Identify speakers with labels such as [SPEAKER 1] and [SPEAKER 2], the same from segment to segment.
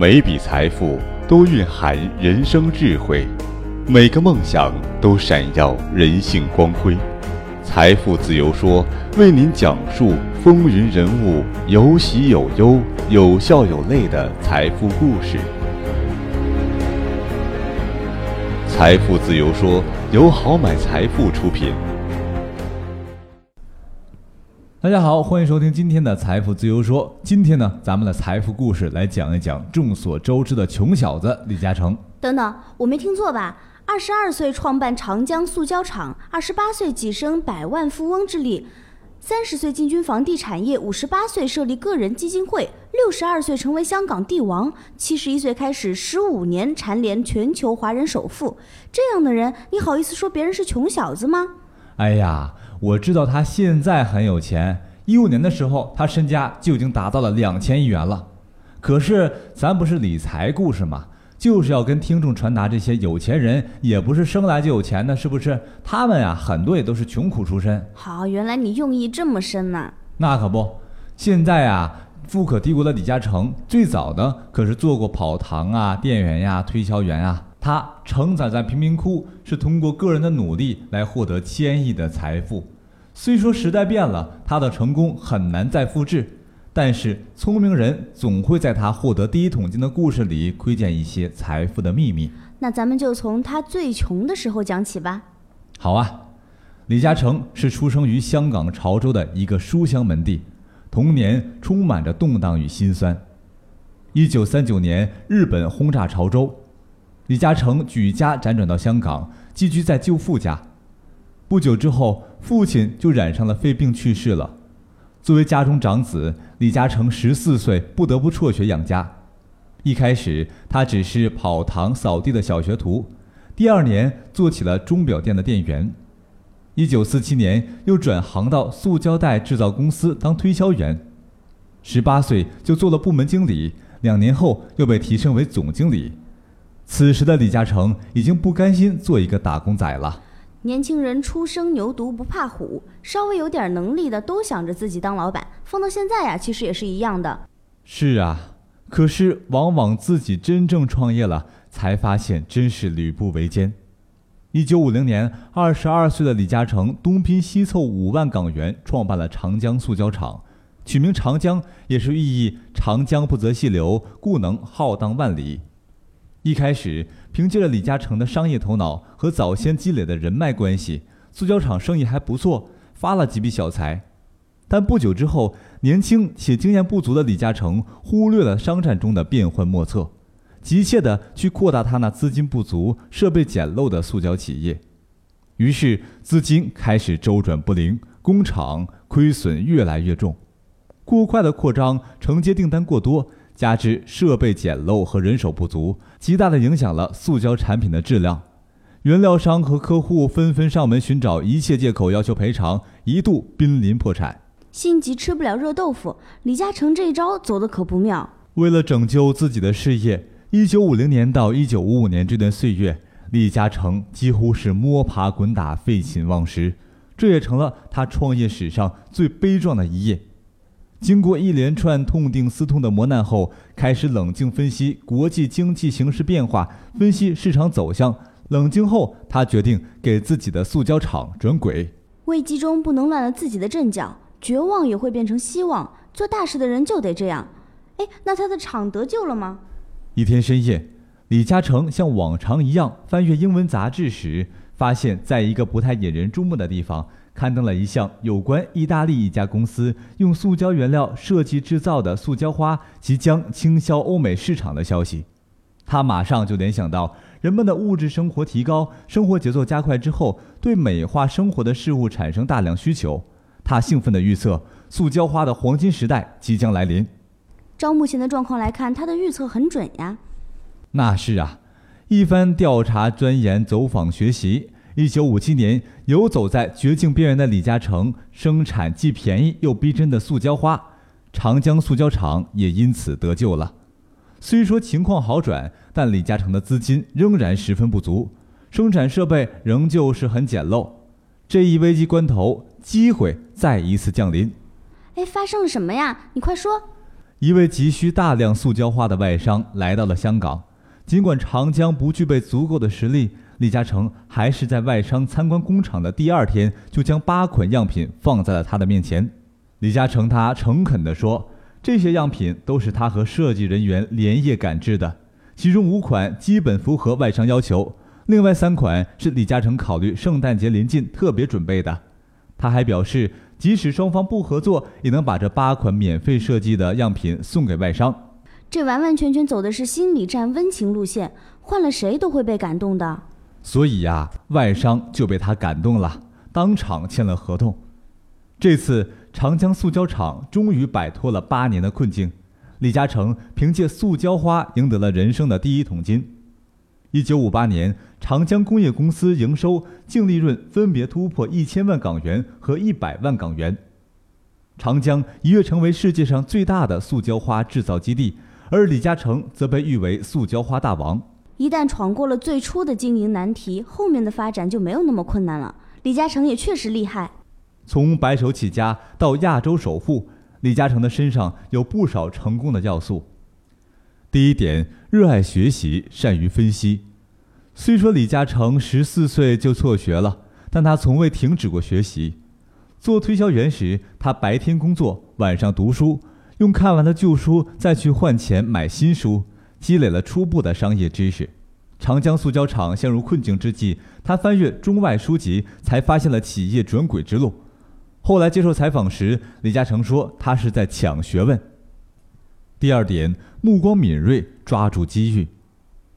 [SPEAKER 1] 每笔财富都蕴含人生智慧，每个梦想都闪耀人性光辉。财富自由说为您讲述风云人物有喜有忧、有笑有泪的财富故事。财富自由说由好买财富出品。
[SPEAKER 2] 大家好，欢迎收听今天的财富自由说。今天呢，咱们的财富故事来讲一讲众所周知的穷小子李嘉诚。
[SPEAKER 3] 等等，我没听错吧？二十二岁创办长江塑胶厂，二十八岁跻身百万富翁之列，三十岁进军房地产业，五十八岁设立个人基金会，六十二岁成为香港帝王，七十一岁开始十五年蝉联全球华人首富。这样的人，你好意思说别人是穷小子吗？
[SPEAKER 2] 哎呀！我知道他现在很有钱，一五年的时候他身家就已经达到了两千亿元了。可是咱不是理财故事吗？就是要跟听众传达这些有钱人也不是生来就有钱的，是不是？他们呀，很多也都是穷苦出身。
[SPEAKER 3] 好，原来你用意这么深呢。
[SPEAKER 2] 那可不，现在啊，富可敌国的李嘉诚最早呢可是做过跑堂啊、店员呀、推销员啊。他承载在贫民窟，是通过个人的努力来获得千亿的财富。虽说时代变了，他的成功很难再复制，但是聪明人总会在他获得第一桶金的故事里窥见一些财富的秘密。
[SPEAKER 3] 那咱们就从他最穷的时候讲起吧。
[SPEAKER 2] 好啊，李嘉诚是出生于香港潮州的一个书香门第，童年充满着动荡与心酸。一九三九年，日本轰炸潮州。李嘉诚举家辗转到香港，寄居在舅父家。不久之后，父亲就染上了肺病去世了。作为家中长子，李嘉诚十四岁不得不辍学养家。一开始，他只是跑堂扫地的小学徒，第二年做起了钟表店的店员。一九四七年，又转行到塑胶袋制造公司当推销员。十八岁就做了部门经理，两年后又被提升为总经理。此时的李嘉诚已经不甘心做一个打工仔了。
[SPEAKER 3] 年轻人初生牛犊不怕虎，稍微有点能力的都想着自己当老板。放到现在呀，其实也是一样的。
[SPEAKER 2] 是啊，可是往往自己真正创业了，才发现真是吕布为艰。一九五零年，二十二岁的李嘉诚东拼西凑五万港元，创办了长江塑胶厂，取名长江也是寓意长江不择细流，故能浩荡万里。一开始，凭借着李嘉诚的商业头脑和早先积累的人脉关系，塑胶厂生意还不错，发了几笔小财。但不久之后，年轻且经验不足的李嘉诚忽略了商战中的变幻莫测，急切地去扩大他那资金不足、设备简陋的塑胶企业。于是，资金开始周转不灵，工厂亏损越来越重，过快的扩张，承接订单过多。加之设备简陋和人手不足，极大的影响了塑胶产品的质量。原料商和客户纷纷上门寻找一切借口要求赔偿，一度濒临破产。
[SPEAKER 3] 心急吃不了热豆腐，李嘉诚这一招走的可不妙。
[SPEAKER 2] 为了拯救自己的事业，一九五零年到一九五五年这段岁月，李嘉诚几乎是摸爬滚打、废寝忘食，这也成了他创业史上最悲壮的一页。经过一连串痛定思痛的磨难后，开始冷静分析国际经济形势变化，分析市场走向。冷静后，他决定给自己的塑胶厂转轨。
[SPEAKER 3] 危机中不能乱了自己的阵脚，绝望也会变成希望。做大事的人就得这样。哎，那他的厂得救了吗？
[SPEAKER 2] 一天深夜，李嘉诚像往常一样翻阅英文杂志时，发现在一个不太引人注目的地方。刊登了一项有关意大利一家公司用塑胶原料设计制造的塑胶花即将倾销欧美市场的消息，他马上就联想到人们的物质生活提高，生活节奏加快之后，对美化生活的事物产生大量需求。他兴奋地预测，塑胶花的黄金时代即将来临。
[SPEAKER 3] 照目前的状况来看，他的预测很准呀。
[SPEAKER 2] 那是啊，一番调查、钻研、走访、学习。一九五七年，游走在绝境边缘的李嘉诚生产既便宜又逼真的塑胶花，长江塑胶厂也因此得救了。虽说情况好转，但李嘉诚的资金仍然十分不足，生产设备仍旧是很简陋。这一危机关头，机会再一次降临。
[SPEAKER 3] 哎，发生了什么呀？你快说！
[SPEAKER 2] 一位急需大量塑胶花的外商来到了香港。尽管长江不具备足够的实力，李嘉诚还是在外商参观工厂的第二天就将八款样品放在了他的面前。李嘉诚他诚恳地说：“这些样品都是他和设计人员连夜赶制的，其中五款基本符合外商要求，另外三款是李嘉诚考虑圣诞节临近特别准备的。”他还表示，即使双方不合作，也能把这八款免费设计的样品送给外商。
[SPEAKER 3] 这完完全全走的是心理战、温情路线，换了谁都会被感动的。
[SPEAKER 2] 所以呀，外商就被他感动了，当场签了合同。这次长江塑胶厂终于摆脱了八年的困境，李嘉诚凭借塑胶花赢得了人生的第一桶金。一九五八年，长江工业公司营收净利润分别突破一千万港元和一百万港元，长江一跃成为世界上最大的塑胶花制造基地。而李嘉诚则被誉为塑胶花大王。
[SPEAKER 3] 一旦闯过了最初的经营难题，后面的发展就没有那么困难了。李嘉诚也确实厉害。
[SPEAKER 2] 从白手起家到亚洲首富，李嘉诚的身上有不少成功的要素。第一点，热爱学习，善于分析。虽说李嘉诚十四岁就辍学了，但他从未停止过学习。做推销员时，他白天工作，晚上读书。用看完的旧书再去换钱买新书，积累了初步的商业知识。长江塑胶厂陷入困境之际，他翻阅中外书籍，才发现了企业转轨之路。后来接受采访时，李嘉诚说：“他是在抢学问。”第二点，目光敏锐，抓住机遇。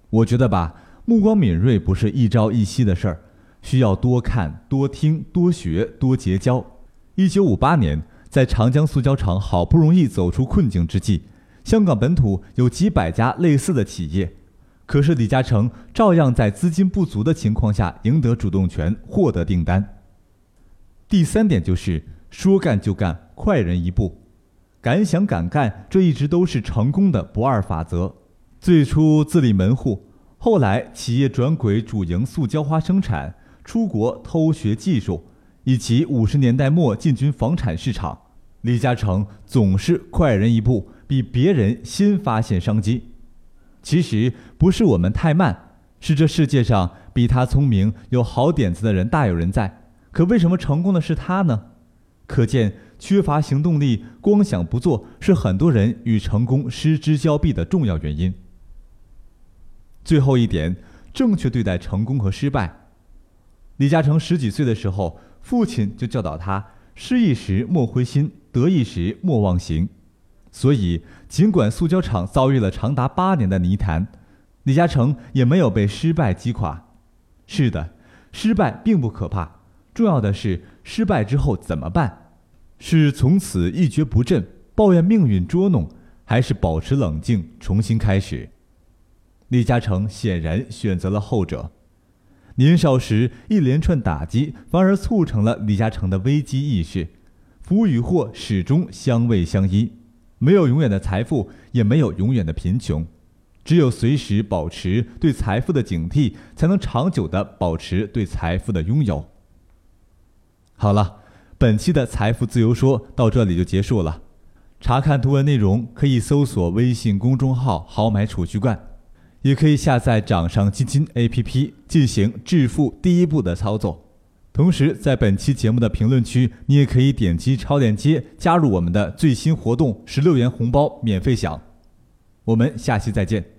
[SPEAKER 2] 我觉得吧，目光敏锐不是一朝一夕的事儿，需要多看、多听、多学、多结交。一九五八年。在长江塑胶厂好不容易走出困境之际，香港本土有几百家类似的企业，可是李嘉诚照样在资金不足的情况下赢得主动权，获得订单。第三点就是说干就干，快人一步，敢想敢干，这一直都是成功的不二法则。最初自立门户，后来企业转轨主营塑胶花生产，出国偷学技术。以及五十年代末进军房产市场，李嘉诚总是快人一步，比别人先发现商机。其实不是我们太慢，是这世界上比他聪明、有好点子的人大有人在。可为什么成功的是他呢？可见缺乏行动力、光想不做，是很多人与成功失之交臂的重要原因。最后一点，正确对待成功和失败。李嘉诚十几岁的时候。父亲就教导他：失意时莫灰心，得意时莫忘形。所以，尽管塑胶厂遭遇了长达八年的泥潭，李嘉诚也没有被失败击垮。是的，失败并不可怕，重要的是失败之后怎么办？是从此一蹶不振，抱怨命运捉弄，还是保持冷静，重新开始？李嘉诚显然选择了后者。年少时一连串打击，反而促成了李嘉诚的危机意识。福与祸始终相偎相依，没有永远的财富，也没有永远的贫穷，只有随时保持对财富的警惕，才能长久的保持对财富的拥有。好了，本期的财富自由说到这里就结束了。查看图文内容，可以搜索微信公众号“豪买储蓄罐”。也可以下载掌上基金 APP 进行致富第一步的操作。同时，在本期节目的评论区，你也可以点击超链接加入我们的最新活动——十六元红包免费享。我们下期再见。